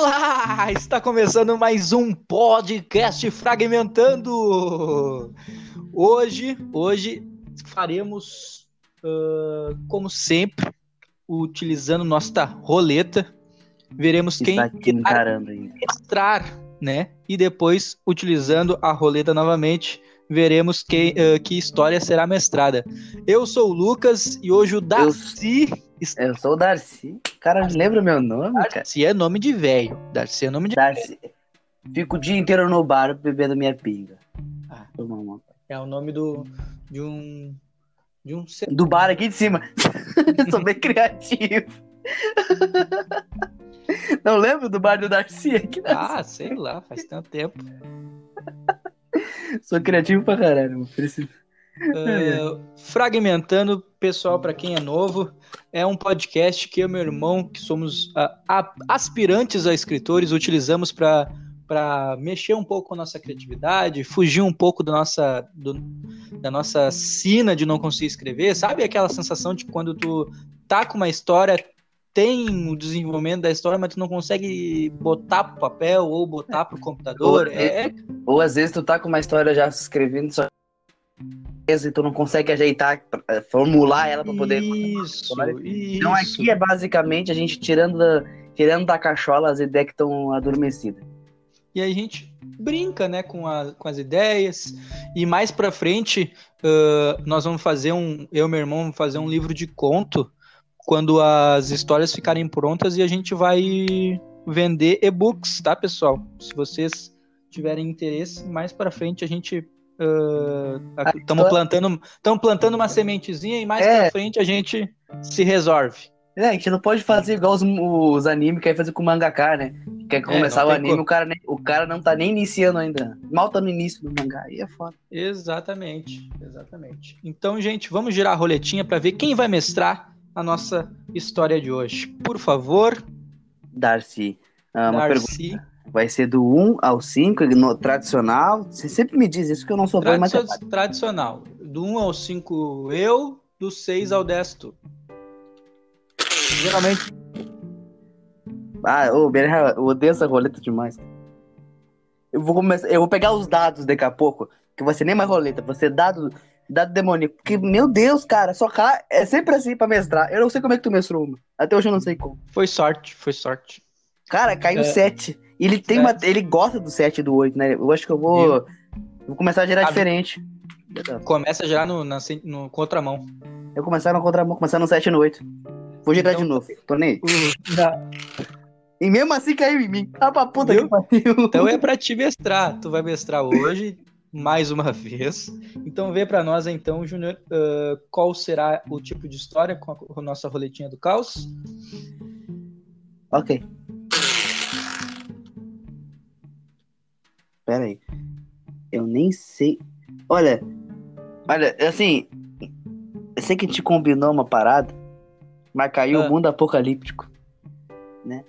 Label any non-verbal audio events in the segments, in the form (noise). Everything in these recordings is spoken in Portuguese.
Olá! Está começando mais um podcast Fragmentando. Hoje, hoje faremos, uh, como sempre, utilizando nossa roleta. Veremos quem irá mestrar, né? E depois, utilizando a roleta novamente, veremos que, uh, que história será mestrada. Eu sou o Lucas e hoje o Darcy. Eu, eu sou o Darcy. Cara, Darcy. lembra meu nome? Darcy cara? é nome de velho. Darcy é nome de Darcy. Fico o dia inteiro no bar bebendo minha pinga. Ah, é o nome do, de um. De um Do bar aqui de cima. (laughs) sou bem criativo. (laughs) Não lembro do bar do Darcy aqui? Ah, sei lá, faz tanto tempo. (laughs) Sou criativo pra caralho, preciso. Uh, fragmentando, pessoal, para quem é novo, é um podcast que eu e meu irmão, que somos uh, aspirantes a escritores, utilizamos para para mexer um pouco com a nossa criatividade, fugir um pouco da nossa, do, da nossa sina de não conseguir escrever. Sabe aquela sensação de quando tu tá com uma história, tem o desenvolvimento da história, mas tu não consegue botar pro papel ou botar pro computador. Ou, é... é ou às vezes tu tá com uma história já escrevendo só e tu não consegue ajeitar, eh, formular ela para poder. Isso, isso. Então aqui é basicamente a gente tirando da, tirando da cachola as ideias que estão adormecidas. E aí a gente brinca, né, com, a, com as ideias. E mais para frente uh, nós vamos fazer um, eu e meu irmão vamos fazer um livro de conto quando as histórias ficarem prontas e a gente vai vender e-books, tá, pessoal? Se vocês tiverem interesse, mais para frente a gente estamos uh, plantando estamos plantando uma sementezinha e mais é. para frente a gente se resolve. É, a gente não pode fazer igual os, os animes que quer fazer com o mangaka, né? Quer é, começar é, o anime, o cara, nem, o cara não tá nem iniciando ainda. Mal tá no início do mangá, aí é foda. Exatamente, exatamente. Então, gente, vamos girar a roletinha para ver quem vai mestrar a nossa história de hoje. Por favor. Darcy. Ah, uma Darcy. pergunta. Vai ser do 1 ao 5, no tradicional. Você sempre me diz isso que eu não sou bom em matemática. Tradicional. Do 1 ao 5 eu, do 6 ao 10 tu. Geralmente. Ah, eu odeio essa roleta demais. Eu vou começar. Eu vou pegar os dados daqui a pouco. Que vai ser nem mais roleta, vai ser dado Dado demoníaco. Porque, meu Deus, cara, só cá é sempre assim pra mestrar. Eu não sei como é que tu mestrou uma. Até hoje eu não sei como. Foi sorte, foi sorte. Cara, caiu é. 7. Ele tem uma. Ele gosta do 7 e do 8, né? Eu acho que eu vou. Eu... Vou começar a gerar a... diferente. Começa já no, na, no contramão. Eu começar no contramão, começar no 7 e no 8. Vou gerar então, de novo. Tô nem. Uh, e mesmo assim caiu em mim. Ah, pra puta Viu? que pariu. Então é pra te mestrar. Tu vai mestrar hoje mais uma (laughs) vez. Então vê para nós então, Júnior, uh, qual será o tipo de história com a, com a nossa roletinha do caos? Ok. Pera aí. Eu nem sei. Olha, olha, assim, eu sei que a gente combinou uma parada, mas caiu ah. o mundo apocalíptico, né?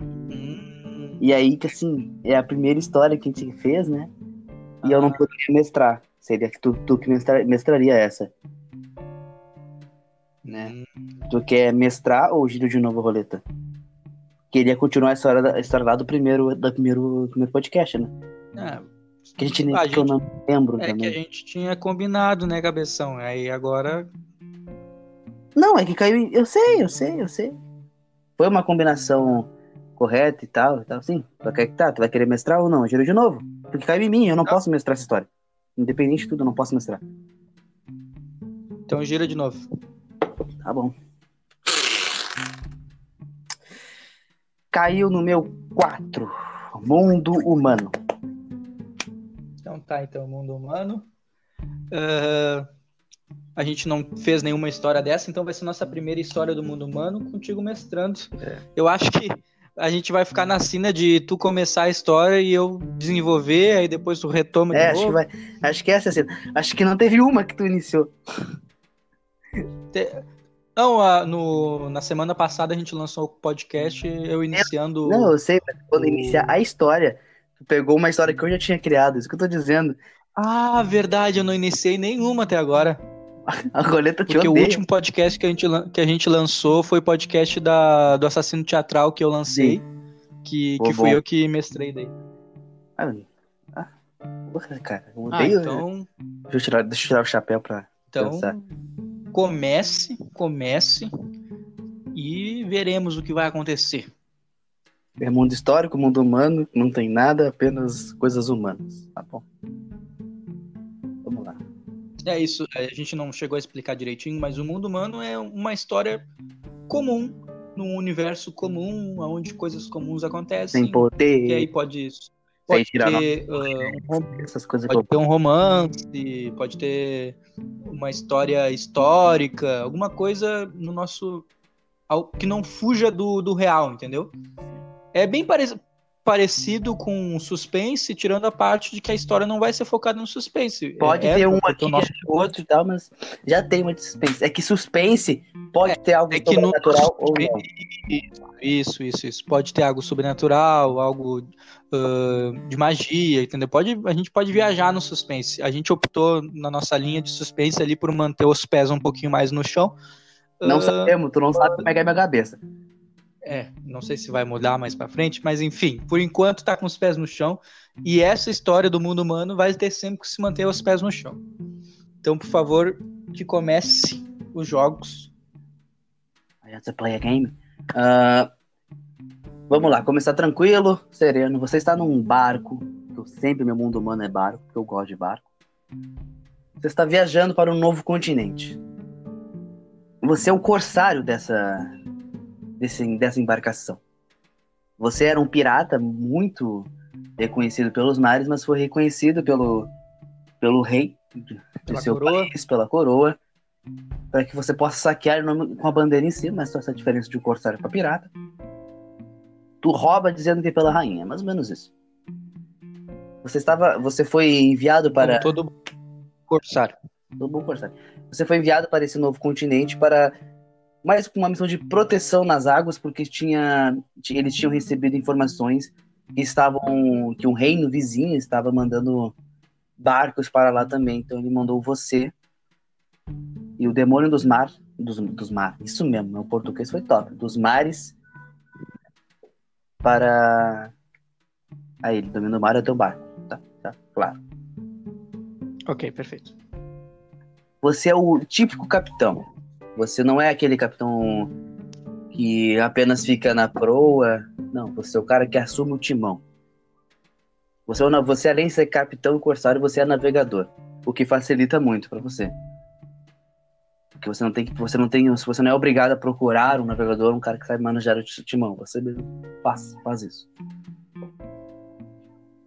Hum. E aí que assim, é a primeira história que a gente fez, né? E eu não poderia mestrar. Seria que tu, tu que mestra, mestraria essa. Né? Hum. Tu quer mestrar ou giro de novo a roleta? Queria continuar a história, da, a história lá do primeiro, do primeiro, primeiro podcast, né? É, que a gente nem a que gente, eu não lembro é também. que a gente tinha combinado, né, cabeção? Aí agora. Não, é que caiu. Eu sei, eu sei, eu sei. Foi uma combinação correta e tal, e tal, sim. Tu vai, tá, tu vai querer mestrar ou não? Giro de novo. Porque caiu em mim, eu não, não. posso mestrar essa história. Independente de tudo, eu não posso mestrar. Então gira de novo. Tá bom. Caiu no meu 4. Mundo humano. Então tá, então, mundo humano. Uh, a gente não fez nenhuma história dessa, então vai ser nossa primeira história do mundo humano contigo mestrando. É. Eu acho que a gente vai ficar na cena de tu começar a história e eu desenvolver, aí depois tu retoma é, de acho novo. Que vai, acho que essa é a cena. Acho que não teve uma que tu iniciou. Te... Não, a, no, na semana passada a gente lançou o podcast, eu iniciando. Não, eu sei, mas quando o... iniciar a história, tu pegou uma história que eu já tinha criado, isso que eu tô dizendo. Ah, verdade, eu não iniciei nenhuma até agora. A roleta te Porque odeia. o último podcast que a gente, que a gente lançou foi o podcast da, do Assassino Teatral que eu lancei. Sim. que, que fui eu que mestrei daí. Ah, ah, porra, cara. Eu Ah, odeio. então, deixa, eu tirar, deixa eu tirar o chapéu pra. então Pensar. comece, comece e veremos o que vai acontecer. É mundo histórico, mundo humano, não tem nada, apenas coisas humanas. Tá bom. É isso, a gente não chegou a explicar direitinho, mas o mundo humano é uma história comum, num universo comum, onde coisas comuns acontecem. Sem poder, que aí pode, pode tirar ter ah, um essas coisas pode ter um romance, pode ter uma história histórica, alguma coisa no nosso. que não fuja do, do real, entendeu? É bem pare- parecido com suspense, tirando a parte de que a história não vai ser focada no suspense. Pode É- ter é um aqui, o nosso- outro e tal, mas já tem uma de suspense. É que suspense pode ter algo é que no sobrenatural ou não. Isso, isso, isso. Pode ter algo sobrenatural, algo ah, de magia, entendeu? Pode, a gente pode viajar no suspense. A gente optou na nossa linha de suspense ali por manter os pés um pouquinho mais no chão. Não Ah, sabemos, tu não sabe como é que é minha cabeça. É, não sei se vai mudar mais pra frente, mas enfim, por enquanto tá com os pés no chão. E essa história do mundo humano vai ter sempre que se manter os pés no chão. Então, por favor, que comece os jogos. To play a game. Ah, vamos lá, começar tranquilo, sereno. Você está num barco. Eu sempre meu mundo humano é barco, porque eu gosto de barco. Você está viajando para um novo continente. Você é o corsário dessa, desse, dessa embarcação. Você era um pirata muito reconhecido pelos mares, mas foi reconhecido pelo, pelo rei do seu coroa. país, pela coroa, para que você possa saquear nome com a bandeira em cima, mas só essa diferença de um corsário para pirata. Tu rouba dizendo que é pela rainha, mais ou menos isso. Você estava, você foi enviado para Como todo corsário. do bom corsário. Você foi enviado para esse novo continente para mais com uma missão de proteção nas águas, porque tinha, ti- eles tinham recebido informações que estavam que um reino vizinho estava mandando barcos para lá também. Então ele mandou você e o demônio dos mar, dos, dos mar, isso mesmo, meu português foi top, dos mares para aí ele domina o mar é o teu barco, tá, tá, claro. Ok, perfeito. Você é o típico capitão. Você não é aquele capitão que apenas fica na proa. Não, você é o cara que assume o timão. Você, é você além de ser capitão e corsário, você é navegador, o que facilita muito para você. Porque você não tem que, você não tem, você não é obrigado a procurar um navegador, um cara que sabe manejar o ti- timão, você faz, faz isso.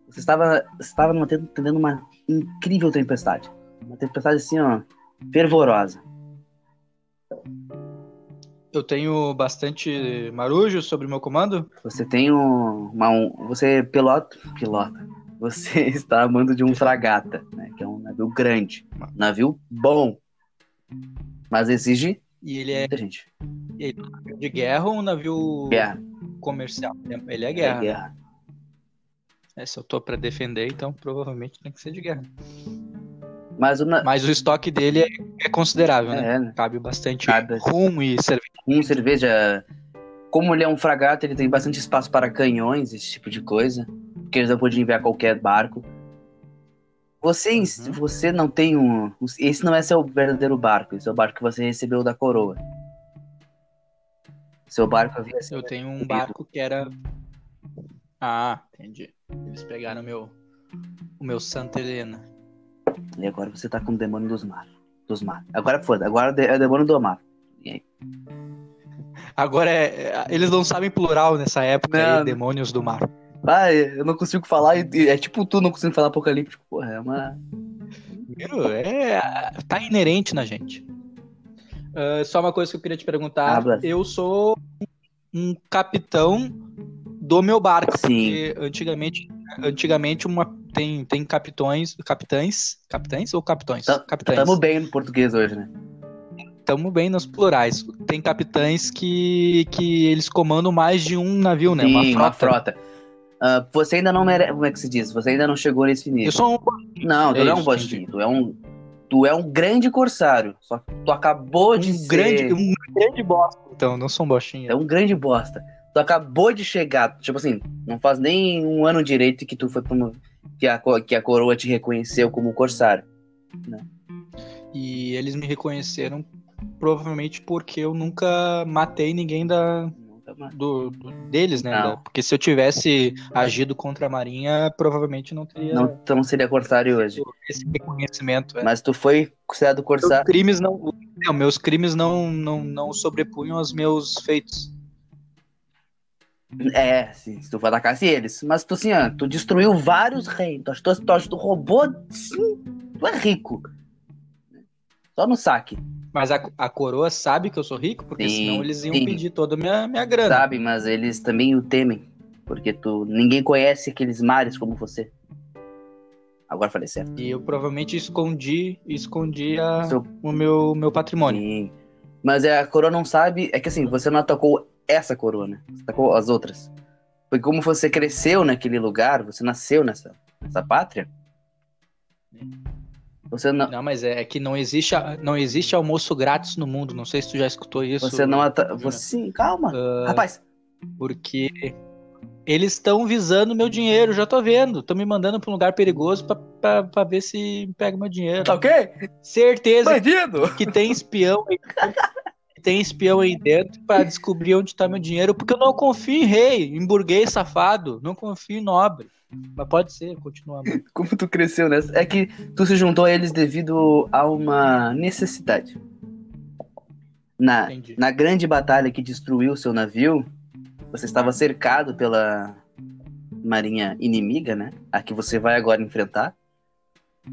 Você estava, estava numa, tendo uma incrível tempestade, uma tempestade assim, ó, fervorosa. Eu tenho bastante marujo sobre o meu comando. Você tem um, uma, um você pilota, pilota. Você (laughs) está a mando de um fragata, né, que é um navio grande, um navio bom, mas exige E ele é gente. de guerra ou um navio Guerra, comercial? Ele é é guerra. guerra. É, se eu tô pra defender, então provavelmente tem que ser de guerra. Mas o na... Mas o estoque dele é, é considerável, né? é, né, Cabe bastante Cabe. rum e cerveja. com cerveja, como ele é um fragata, ele tem bastante espaço para canhões, esse tipo de coisa, porque eles não enviar qualquer barco. Você, Uhum. você não tem um. Esse não é seu verdadeiro barco, esse é o barco que você recebeu da coroa. Seu barco havia sido Eu tenho um barco que era. Ah, entendi. Eles pegaram o meu, o meu Santa Helena. E agora você tá com o demônio dos mar. Dos mar. Agora foda, agora é o demônio do mar. Agora é, é- eles não sabem plural nessa época Não, aí, demônios do mar. Ah, eu não consigo falar, e- e é tipo tu não conseguindo falar apocalíptico. Porra, é uma. Viu? É, tá inerente na gente. Ah, só uma coisa que eu queria te perguntar. Habla. Eu sou um capitão do meu barco. Sim. Porque antigamente, antigamente uma, tem, tem capitões, capitães, capitães ou capitões? Tá- capitães. Tamo bem no português hoje, né? Tamo bem nos plurais. Tem capitães que, que eles comandam mais de um navio, né? Sim, uma frota. Ah, você ainda não merece. Como é que se diz? Você ainda não chegou nesse nível. Eu sou um Não, tu É não é um bostinho. Tu é um. Tu é um grande corsário. Só que tu acabou de um ser. grande, um grande bosta. Então, não sou um É bostinha. um grande bosta. Tu acabou de chegar, tipo assim, não faz nem um ano direito que tu foi promovido, que a, que a coroa te reconheceu como corsário. E eles me reconheceram provavelmente porque eu nunca matei ninguém da, do, do- deles, né? Não. Porque se eu tivesse agido contra a Marinha, provavelmente não teria Não, tu não seria corsário hoje. esse reconhecimento. é. Mas tu foi considerado Meus corsário. crimes não, não, meus crimes não, não, não sobrepunham aos meus feitos. É, sim, se tu for atacasse eles. Mas tu assim, ó, tu destruiu vários reinos. Tu, tu, acha- tu roubou. Sim, tu é rico. Só no saque, Mas a, a coroa sabe que eu sou rico, porque Sim, senão eles iam sim. pedir toda a minha, minha grana. sabe? Mas eles também o temem. Porque tu. Ninguém conhece aqueles mares como você. Agora falei certo. E eu provavelmente escondi, escondi a- Seu- o meu, meu patrimônio. Sim. Mas é, a coroa não sabe. É que assim, você não atacou essa coroa? Você atacou as outras. Porque como você cresceu naquele lugar, você nasceu nessa, nessa pátria. Você não, Não, mas é, é que não existe, não existe almoço grátis no mundo. Não sei se tu já escutou isso. você não. Você, sim, calma. Ah, Rapaz, Porque eles estão visando meu dinheiro, já tô vendo. Estão me mandando pra um lugar perigoso pra, pra, pra ver se pega meu dinheiro. tá ok? Certeza Bandido! que tem espião (laughs) tem espião aí dentro pra descobrir onde tá meu dinheiro, porque eu não confio em rei, em burguês safado, não confio em nobre. Mas pode ser, continua. mano. (laughs) Como tu cresceu nessa? É que tu se juntou a eles devido a uma necessidade. Na, Entendi. na grande batalha que destruiu seu navio, você estava cercado pela marinha inimiga, né? A que você vai agora enfrentar.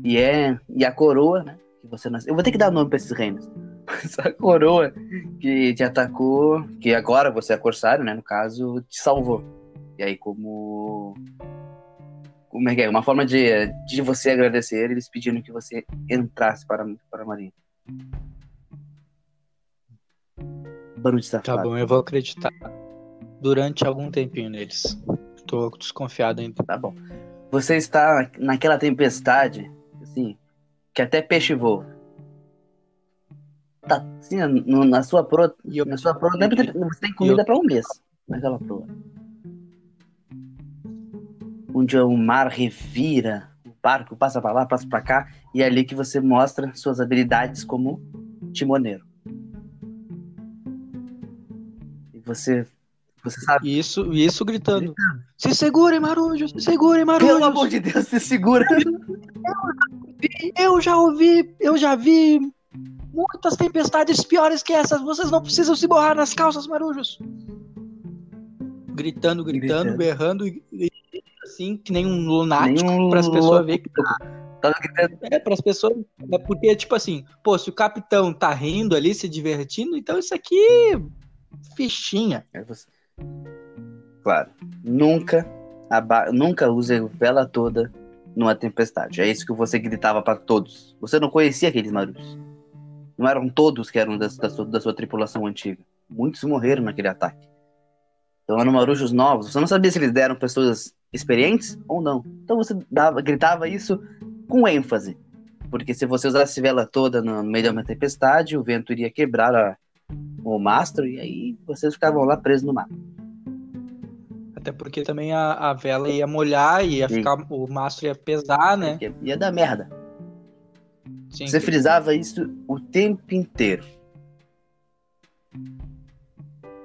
E é e a coroa, né? Que você nasceu. Eu vou ter que dar nome para esses reinos. (laughs) Mas a coroa que te atacou, que agora você é corsário, né? No caso, te salvou. E aí, como como é que é? Uma forma de, de você agradecer, eles pediram que você entrasse para, para a marinha. Barulho de Tá safado. bom, eu vou acreditar durante algum tempinho neles. Tô desconfiado ainda. Tá bom. Você está naquela tempestade, assim, que até peixe voa. Tá, assim, no- na sua proa, E eu, na sua proa, deve ter- você tem comida para um mês naquela proa. Onde o mar revira, o barco passa para lá, passa para cá, e é ali que você mostra suas habilidades como timoneiro. E você, você sabe. isso, isso gritando. Se segurem, marujos, se segurem, marujos. Pelo amor de Deus, se segura. Eu já ouvi, eu já vi muitas tempestades piores que essas. Vocês não precisam se borrar nas calças, marujos. Gritando, gritando, Gritando. berrando, e, e assim, que nem um lunático, para as pessoas verem que Tava gritando. É, para as pessoas. É porque, tipo assim, pô, se o capitão tá rindo ali, se divertindo, então isso aqui. Fichinha. É você. Claro. Nunca, aba... nunca use vela toda numa tempestade. É isso que você gritava para todos. Você não conhecia aqueles marujos. Não eram todos que eram da, da sua, da sua tripulação antiga. Muitos morreram naquele ataque. Então eram marujos novos. Você não sabia se eles deram pessoas experientes ou não. Então você dava, gritava isso com ênfase. Porque se você usasse vela toda no meio de uma tempestade, o vento iria quebrar a, o mastro e aí vocês ficavam lá presos no mar. Até porque também a, a vela ia molhar, ia Sim. ficar. O mastro ia pesar, né? Ia, ia dar merda. Sim. Você frisava isso o tempo inteiro.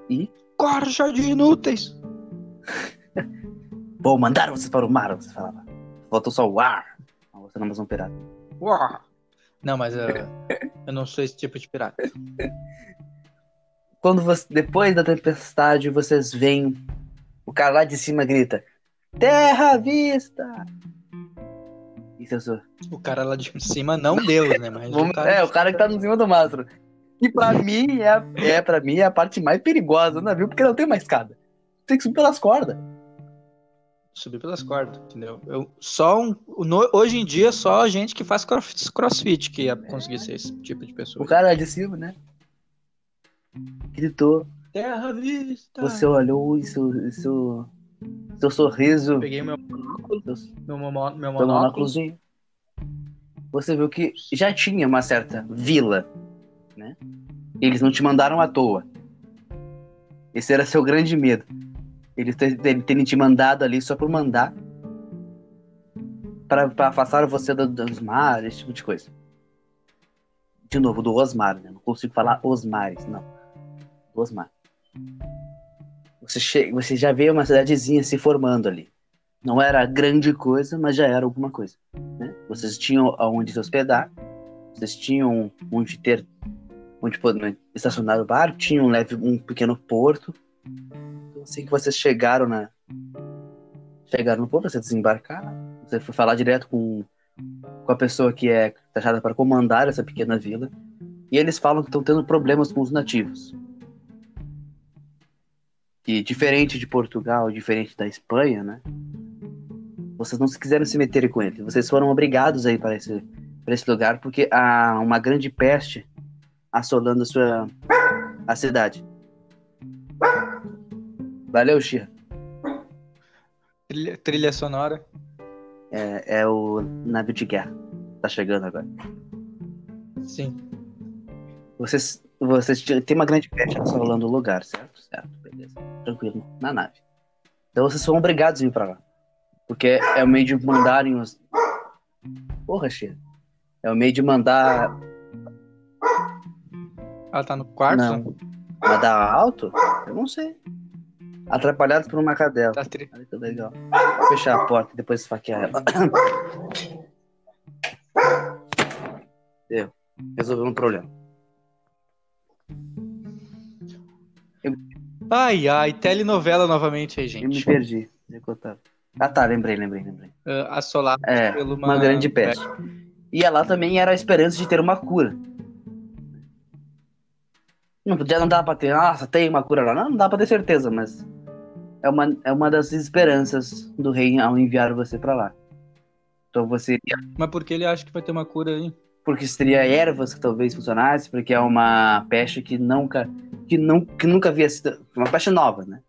E, Corja de inúteis! (laughs) bom, mandaram vocês para o mar, você falava. Faltou só o ar. Você não é mais um pirata. Uau. Não, mas eu, (laughs) eu não sou esse tipo de pirata. Quando você, depois da tempestade, vocês veem o cara lá de cima grita: Terra à vista! Isso eu sou. O cara lá de cima, não Deus, né? Mas o Vamos- cara... É, o cara que tá no cima do mastro. E pra (laughs) mim, é, a- é, pra mim, é a parte mais perigosa do navio, porque não tem mais escada. Tem que subir pelas cordas. subir pelas cordas, entendeu? Eu, só um, no- hoje em dia, só a gente que faz cross- crossfit que ia conseguir ser esse tipo de O pessoa. cara lá de cima, né? Gritou. Terra vista! Você olhou e seu, seu, seu sorriso. Peguei meu, Seu, meu, meu monóculo. Você viu que já tinha uma certa vila, né? Eles não te mandaram à toa. Esse era seu grande medo. Eles ter- ter- terem te mandado ali só por mandar. Pra, pra afastar você do, dos mares, esse tipo de coisa. De novo, do Osmar, né? Não consigo falar Osmares, não. Osmar. Você, che... você já vê uma cidadezinha se formando ali. Não era grande coisa, mas já era alguma coisa. Né? Vocês tinham aonde se hospedar, vocês tinham onde ter, onde poder estacionar o barco, tinham um, leve, um pequeno porto. Então, assim que vocês chegaram na, chegaram no porto, você desembarcar, você foi falar direto com, com a pessoa que é taxada para comandar essa pequena vila, e eles falam que estão tendo problemas com os nativos. E diferente de Portugal, diferente da Espanha, né? Vocês não se quiseram se meter com eles. Vocês foram obrigados a ir para esse, para esse lugar porque há uma grande peste assolando a sua a cidade. Valeu, Xia. Trilha, trilha sonora. É, é o navio de guerra. Tá chegando agora. Sim. Vocês, vocês tem uma grande peste assolando o lugar, certo? Certo. Tranquilo, na nave. Então vocês são obrigados a ir pra lá. Porque é o meio de mandarem os. Porra, Xia. É o meio de mandar. Ela tá no quarto? Não. Mandar alto? Eu não sei. Atrapalhados por uma cadela. Tá tri... Olha que legal. Vou fechar a porta e depois esfaquear ela. (coughs) Deu. Resolveu um problema. Ai, ai, telenovela novamente aí, Eu me gente. perdi. É? Ah tá, lembrei, lembrei, lembrei. Ah, assolado É, pelo uma grande peste. E ela também era a esperança de ter uma cura. Não podia, não dá pra ter, nossa, tem uma cura lá. Não, não dá pra ter certeza, mas é uma, é uma das esperanças do rei ao enviar você pra lá. Então você Mas por que ele acha que vai ter uma cura aí? Porque seria ervas que talvez funcionasse, porque é uma peste que nunca que, não, que nunca havia sido uma peste nova, né?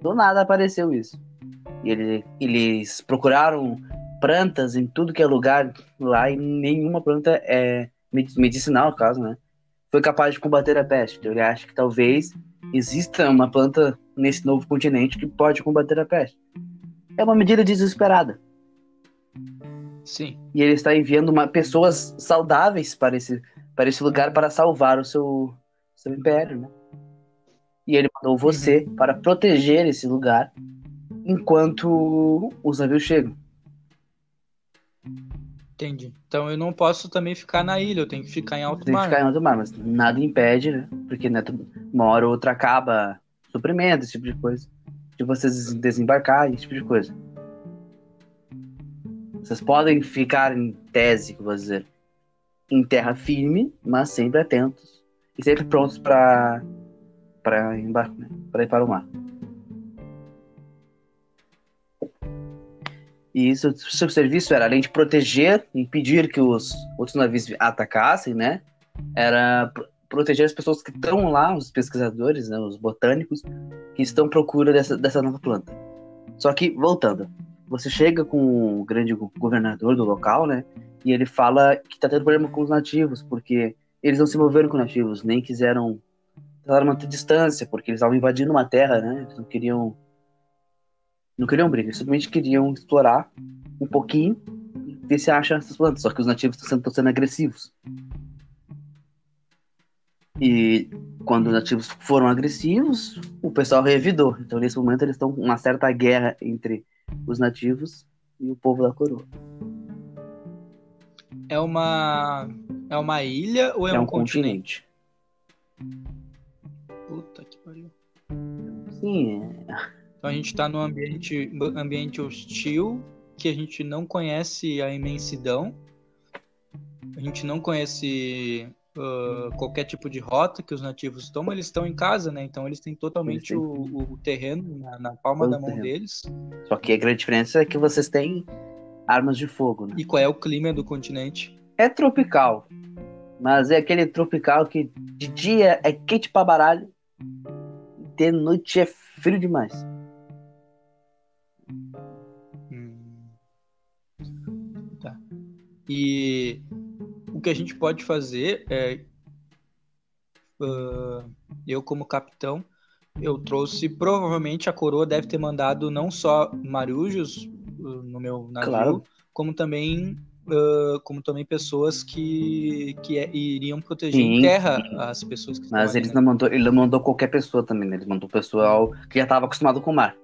Do nada apareceu isso. E ele, eles procuraram plantas em tudo que é lugar lá e nenhuma planta é medi- medicinal, no caso, né? Foi capaz de combater a peste. Então ele acha que talvez exista uma planta nesse novo continente que pode combater a peste. É uma medida desesperada. Sim. E ele está enviando uma, pessoas saudáveis para esse, para esse lugar para salvar o seu, seu império, né? E ele mandou você para proteger esse lugar enquanto os navios chegam. Entendi. Então eu não posso também ficar na ilha, eu tenho que ficar em alto Tem que mar. ficar em alto mar, mas nada impede, né? Porque né, uma hora ou outra acaba suprimento, esse tipo de coisa. De vocês desembarcar, esse tipo de coisa. Vocês podem ficar em tese, vou dizer, em terra firme, mas sempre atentos e sempre prontos para para embarcar, né? para ir para o mar. E isso, seu serviço era além de proteger, impedir que os outros navios atacassem, né? Era pro- proteger as pessoas que estão lá, os pesquisadores, né, os botânicos, que estão à procura dessa, dessa nova planta. Só que, voltando, você chega com o grande go- governador do local, né? E ele fala que tá tendo problema com os nativos, porque eles não se moveram com os nativos, nem quiseram tentaram manter distância, porque eles estavam invadindo uma terra, né? Eles não queriam. Não queriam briga, eles simplesmente queriam explorar um pouquinho e ver se acham essas plantas. Só que os nativos estão sendo, sendo agressivos. E quando os nativos foram agressivos, o pessoal revidou. Então, nesse momento, eles estão com uma certa guerra entre os nativos e o povo da coroa. É uma. É uma ilha ou é, é um, um continente? continente. Puta que pariu. Sim, é- Então a gente tá num ambiente, ambiente hostil, que a gente não conhece a imensidão, a gente não conhece ah, qualquer tipo de rota que os nativos tomam, eles estão em casa, né? Então eles têm totalmente Eles o, o terreno na, na palma Todo da mão terreno. deles. Só que a grande diferença é que vocês têm armas de fogo, né? E qual é o clima do continente? É tropical. Mas é aquele tropical que de dia é quente pra baralho. De noite é frio demais. Hum. Tá. E que a gente pode fazer é. ah, eu, como capitão, eu trouxe, provavelmente a coroa deve ter mandado não só marujos uh, no meu navio, Claro. como também uh, como também pessoas que, que é- iriam proteger em Sim, terra sim. as pessoas que Mas eles não mandou, ele não mandou qualquer pessoa também, né? Ele mandou pessoal que já estava acostumado com o mar.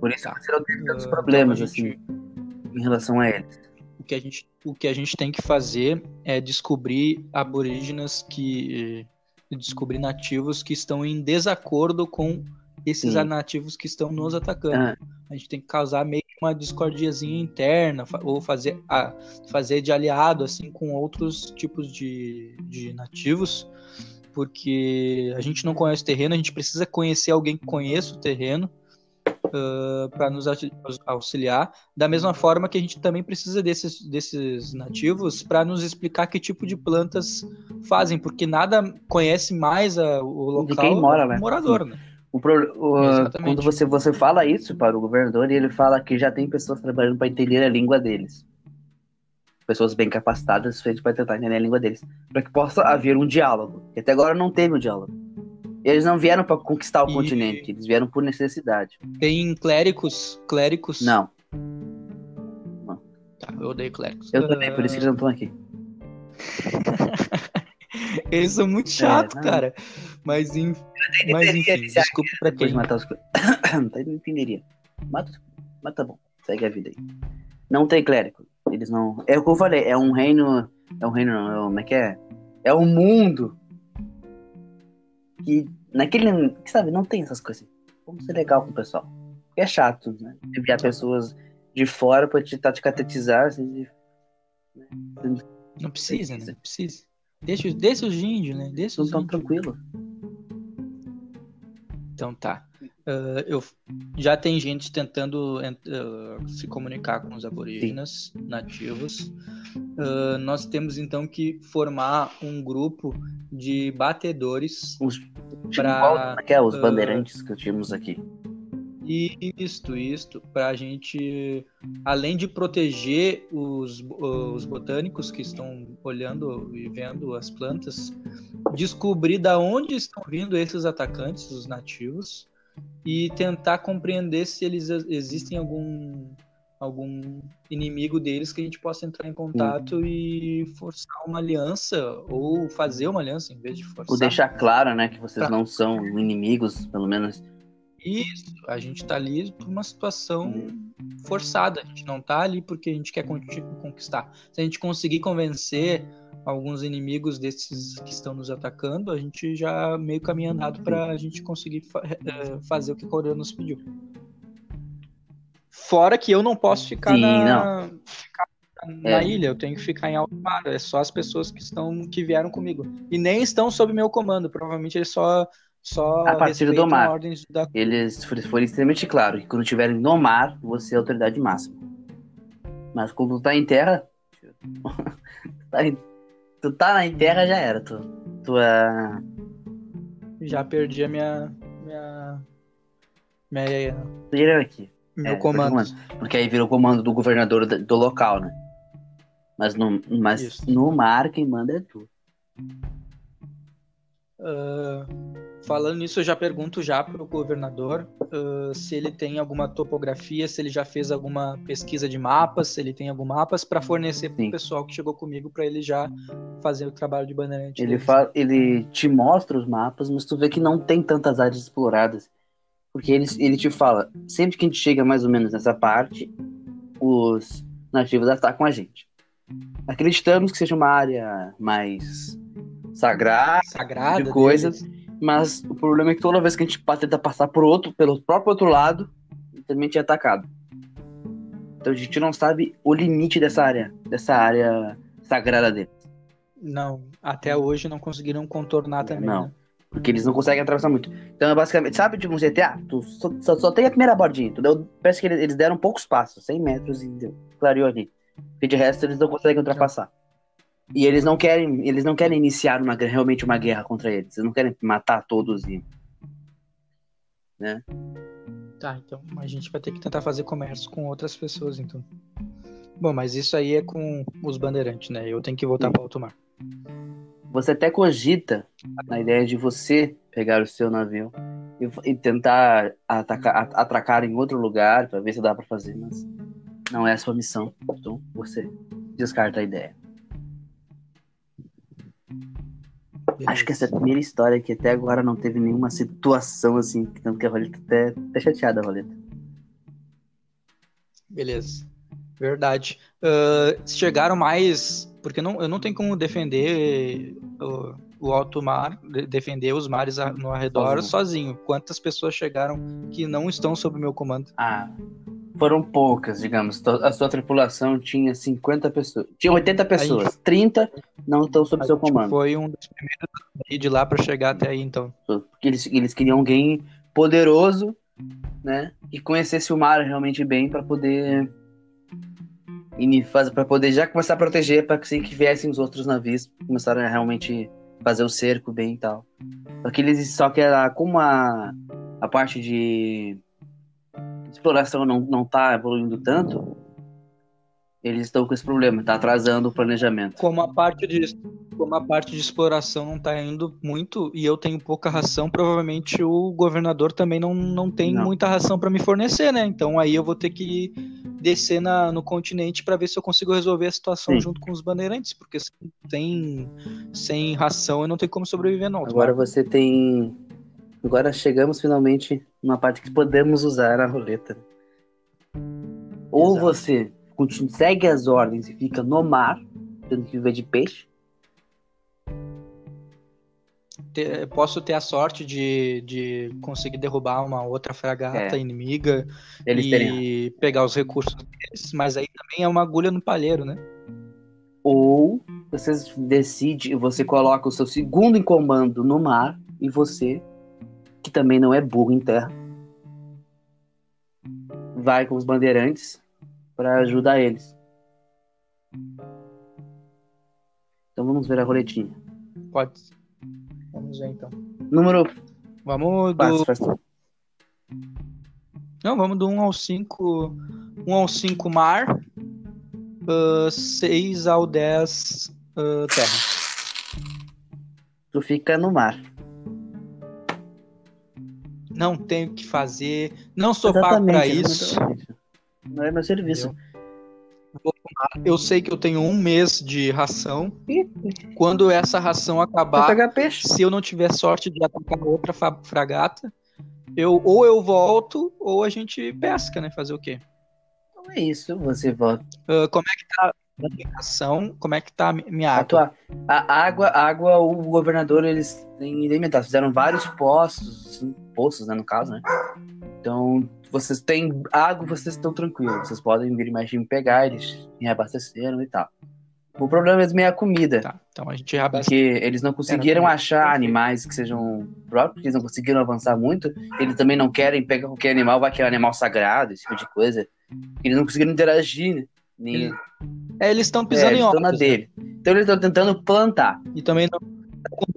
Por isso Tá. aconteceram tantos Uh, problemas, então a gente- assim, em relação a eles. o que a gente o que a gente tem que fazer é descobrir aborígenes que descobrir nativos que estão em desacordo com esses Sim. nativos que estão nos atacando. Ah, A gente tem que causar meio que uma discordiazinha interna ou fazer a, fazer de aliado assim com outros tipos de, de nativos, porque a gente não conhece o terreno, a gente precisa conhecer alguém que conheça o terreno para nos auxi- auxiliar, da mesma forma que a gente também precisa desses, desses nativos para nos explicar que tipo de plantas fazem, porque nada conhece mais a- o local De quem mora, do né? morador, né? o pro- o- quando você, você fala isso para o governador, ele fala que já tem pessoas trabalhando para entender a língua deles. Pessoas bem capacitadas para tentar entender a língua deles. Para que possa haver um diálogo. E até agora não teve um diálogo. Eles não vieram para conquistar o E- continente, eles vieram por necessidade. Tem clérigos, clérigos. Não, Tá, eu odeio clérigos. eu também, por isso que eles não estão aqui. (laughs) Eles são muito chatos, não. cara. Mas, en- mas enfim, desculpa pra quem. matar os. (coughs) Não entenderia. Mata, mas tá bom, segue a vida aí. Não tem clérigo. Eles não. É o que eu falei, é um reino. É um reino, não, é como é que é? É um mundo que naquele. que, Sabe, não tem essas coisas. Vamos ser legal com o pessoal. Porque é chato, né? Enviar pessoas de fora pra tentar te catetizar. Assim, né? Não precisa, né? Não precisa. Deixa, deixa os índios, né? Deixa os tão índios. tranquilo. Então tá. Ah, eu, já tem gente tentando ent- ah, se comunicar com os aborígenes nativos. Ah, nós temos então que formar um grupo de batedores Os, Pra, é? Os bandeirantes que tínhamos aqui. E isto, isto, para a gente, além de proteger os, os botânicos que estão olhando e vendo as plantas, descobrir da onde estão vindo esses atacantes, os nativos, e tentar compreender se eles existem algum algum inimigo deles que a gente possa entrar em contato e forçar uma aliança ou fazer uma aliança em vez de forçar. Por deixar claro, né, que vocês Tá. não são inimigos, pelo menos. Isso, a gente tá ali por uma situação forçada. A gente não tá ali porque a gente quer conquistar. Se a gente conseguir convencer alguns inimigos desses que estão nos atacando, a gente já meio caminho andado para a gente conseguir fa- eh, fazer o que a Coreia nos pediu. Fora que eu não posso ficar Sim, na, ficar na É. ilha, eu tenho que ficar em alto mar. É só as pessoas que estão que vieram comigo e nem estão sob meu comando. Provavelmente eles só só A partir do mar. ordens da Eles foram extremamente claros que quando estiverem no mar, você é a autoridade máxima. Mas quando tu tá em terra. (laughs) tá em- tu tá em terra, já era. Tu, tu é. Já perdi a minha. minha. minha aqui. meu É, comando. Porque aí virou comando do governador do, local, né? Mas, no, mas Isso. no mar, quem manda é tu. Ah, falando nisso, eu já pergunto já pro governador ah, se ele tem alguma topografia, se ele já fez alguma pesquisa de mapas, se ele tem algum mapas para fornecer pro Sim. pessoal que chegou comigo para ele já fazer o trabalho de bandeirante. Ele, ele te mostra os mapas, mas tu vê que não tem tantas áreas exploradas. Porque ele, ele te fala, sempre que a gente chega mais ou menos nessa parte, os nativos atacam a gente. Acreditamos que seja uma área mais sagrada, sagrada de coisas. deles. Mas o problema é que toda vez que a gente tenta passar por outro, pelo próprio outro lado, também é atacado. Então a gente não sabe o limite dessa área, dessa área sagrada deles. Não, até hoje não conseguiram contornar também. Não. né? Porque eles não conseguem atravessar muito. Então é basicamente, sabe, tipo um GTA? Tu só, só, só tem a primeira bordinha. Tu deu, parece que eles, eles deram poucos passos, 100 metros e deu, clareou ali. Porque de resto eles não conseguem ultrapassar. E eles não querem, eles não querem iniciar uma, realmente uma guerra contra eles. Eles não querem matar todos e. Tá, então a gente vai ter que tentar fazer comércio com outras pessoas, então. Bom, mas isso aí é com os bandeirantes, né? Eu tenho que voltar para alto mar. Você até cogita na ideia de você pegar o seu navio e, e tentar atacar, atracar em outro lugar pra ver se dá pra fazer, mas não é a sua missão. Então você descarta a ideia. Acho que essa é a primeira história que até agora não teve nenhuma situação assim, tanto que a Roleta até, até chateada, a Roleta. Beleza. Verdade. Ah, chegaram mais. Porque não, eu não tenho como defender o, o alto mar, de- defender os mares no arredor Sozinho. sozinho. Quantas pessoas chegaram que não estão sob meu comando? Ah, foram poucas, digamos. A sua tripulação tinha 50 pessoas. Tinha 80 pessoas. 30 não estão sob A seu gente comando. Foi um dos primeiros de lá para chegar até aí, então. Porque eles, eles queriam alguém poderoso, né? Que conhecesse o mar realmente bem para poder para poder já começar a proteger para que assim que viessem os outros navios começaram a realmente fazer o cerco bem e tal. Só que eles só que era como a a parte de exploração não não tá evoluindo tanto, eles estão com esse problema, tá atrasando o planejamento. Como a parte de, como a parte de exploração não tá indo muito e eu tenho pouca ração, provavelmente o governador também não, não tem Não. muita ração para me fornecer, né? Então aí eu vou ter que descer na, no continente para ver se eu consigo resolver a situação Sim. junto com os bandeirantes, porque sem, sem ração eu não tenho como sobreviver não. Agora você tem. Agora chegamos finalmente numa parte que podemos usar a roleta. Ou Exato. você continua, segue as ordens e fica no mar, tendo que viver de peixe. Ter- posso ter a sorte de, de conseguir derrubar uma outra fragata É. inimiga Eles e terem. pegar os recursos deles, mas aí também é uma agulha no palheiro, né? Ou você decide, você coloca o seu segundo em comando no mar e você, que também não é burro em terra, vai com os bandeirantes para ajudar eles. Então vamos ver a roletinha. Pode. Vamos ver então. Número Vamos do. fácil. Não, vamos do 1 ao 5. 1 ao 5 mar. 6 ao 10 ah, terra. Tu fica no mar. Não tenho que fazer. Não sou pago pra Exatamente, isso. exatamente. Não é meu serviço. Eu sei que eu tenho um mês de ração. Quando essa ração acabar, se eu não tiver sorte de atacar outra fragata, eu ou eu volto ou a gente pesca, né? Fazer o quê? Então é isso, você volta. Ah, como é que tá a minha ração? Como é que tá a mi- minha A, água? tua, a água, a água, o governador, eles têm alimentado. Fizeram vários postos, assim, poços, né, no caso, né? Então, vocês têm água, vocês estão tranquilos. Vocês podem vir mais me pegar, eles reabasteceram e tal. O problema mesmo é a comida. Tá, então a gente reabastece. Porque eles não conseguiram achar animais que sejam próprios, porque eles não conseguiram avançar muito. Eles também não querem pegar qualquer animal, vai que é um animal sagrado, esse tipo de coisa. Eles não conseguiram interagir, né? Nem... É, eles estão É, pisando eles em ovos. né? dele. Então eles estão tentando plantar. E também não,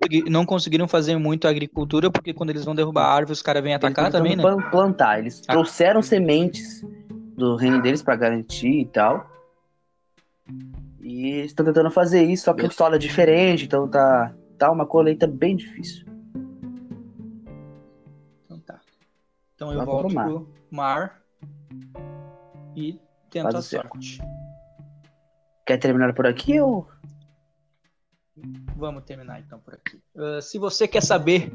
consegui- não conseguiram fazer muito agricultura, porque quando eles vão derrubar a árvore, os caras vêm atacar também, né? plantar. Eles Ah. trouxeram sementes do reino deles pra garantir e tal. E eles estão tentando fazer isso, só que o solo é diferente, então tá, tá uma colheita bem difícil. Então tá. Então eu Vai volto pro mar. pro mar e tento Faz a sorte. Quer terminar por aqui ou. Vamos terminar então por aqui. Ah, se você quer saber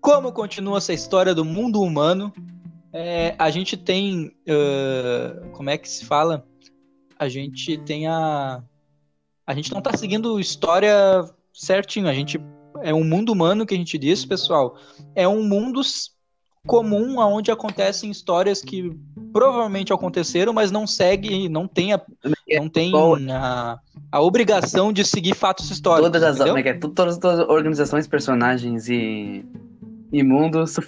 como continua essa história do mundo humano, é, a gente tem. ah, como é que se fala? A gente tem a. A gente não tá seguindo história certinho. A gente. É um mundo humano que a gente diz, pessoal. É um mundo comum onde acontecem histórias que provavelmente aconteceram, mas não segue, não tem a, não tem a, a obrigação de seguir fatos históricos. Todas as, entendeu? é é? Tu- todas as organizações, personagens e. e mundos são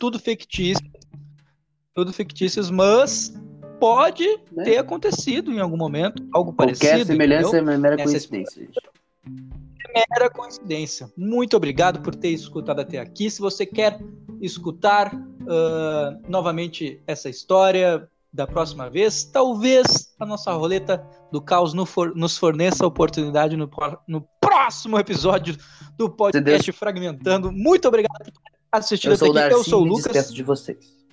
tudo fictícios. Tudo fictícios, mas pode Né? ter acontecido em algum momento, algo Qualquer parecido. semelhança entendeu? é mera coincidência. gente. Mera coincidência. Muito obrigado por ter escutado até aqui. Se você quer escutar ah, novamente essa história da próxima vez, talvez a nossa roleta do caos no for- nos forneça a oportunidade no, no próximo episódio do podcast Fragmentando. Muito obrigado por ter assistido até aqui. Darcy Eu sou o Lucas. de vocês.